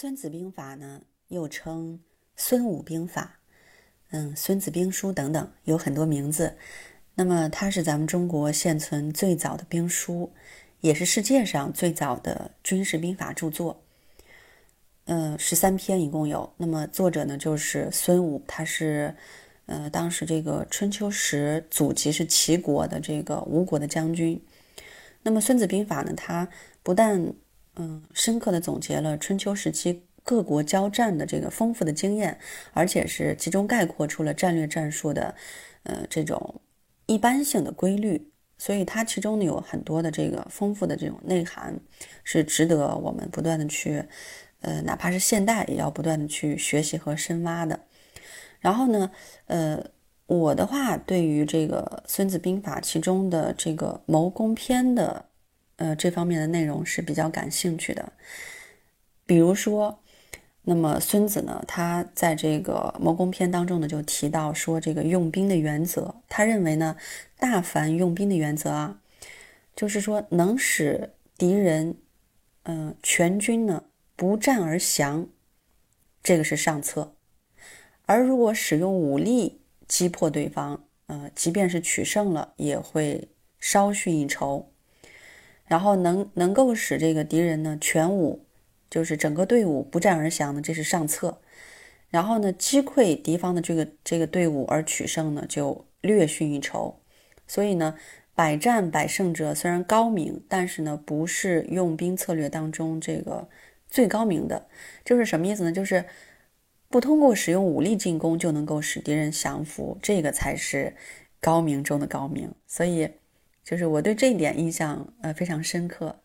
孙子兵法呢，又称孙武兵法，嗯，孙子兵书等等，有很多名字。那么它是咱们中国现存最早的兵书，也是世界上最早的军事兵法著作。嗯，十三篇一共有。那么作者呢，就是孙武，他是呃当时这个春秋时祖籍是齐国的这个吴国的将军。那么孙子兵法呢，它不但嗯，深刻的总结了春秋时期各国交战的这个丰富的经验，而且是集中概括出了战略战术的，呃，这种一般性的规律。所以它其中呢有很多的这个丰富的这种内涵，是值得我们不断的去，呃，哪怕是现代也要不断的去学习和深挖的。然后呢，呃，我的话对于这个《孙子兵法》其中的这个谋攻篇的。呃，这方面的内容是比较感兴趣的。比如说，那么孙子呢，他在这个谋攻篇当中呢，就提到说这个用兵的原则。他认为呢，大凡用兵的原则啊，就是说能使敌人，嗯，全军呢不战而降，这个是上策。而如果使用武力击破对方，呃，即便是取胜了，也会稍逊一筹。然后能能够使这个敌人呢全武，就是整个队伍不战而降呢，这是上策。然后呢击溃敌方的这个这个队伍而取胜呢，就略逊一筹。所以呢，百战百胜者虽然高明，但是呢不是用兵策略当中这个最高明的。就是什么意思呢？就是不通过使用武力进攻就能够使敌人降服，这个才是高明中的高明。所以。就是我对这一点印象呃非常深刻，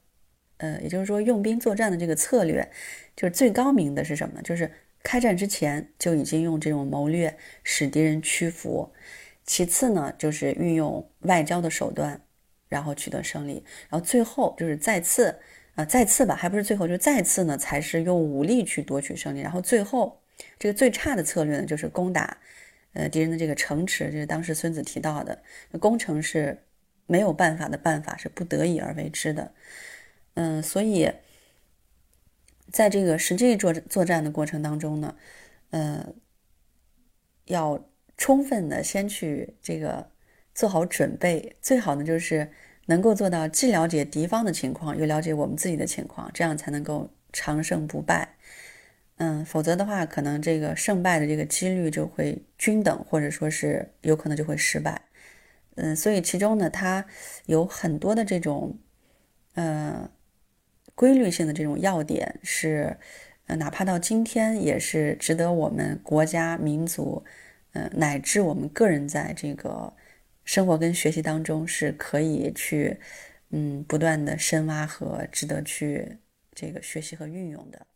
呃，也就是说用兵作战的这个策略，就是最高明的是什么呢？就是开战之前就已经用这种谋略使敌人屈服。其次呢，就是运用外交的手段，然后取得胜利。然后最后就是再次啊再次吧，还不是最后，就再次呢才是用武力去夺取胜利。然后最后这个最差的策略呢，就是攻打呃敌人的这个城池，这是当时孙子提到的攻城是。没有办法的办法是不得已而为之的，嗯，所以在这个实际作作战的过程当中呢，呃，要充分的先去这个做好准备，最好呢就是能够做到既了解敌方的情况，又了解我们自己的情况，这样才能够长胜不败。嗯，否则的话，可能这个胜败的这个几率就会均等，或者说是有可能就会失败。嗯，所以其中呢，它有很多的这种，呃，规律性的这种要点是，呃，哪怕到今天也是值得我们国家、民族，呃，乃至我们个人在这个生活跟学习当中是可以去，嗯，不断的深挖和值得去这个学习和运用的。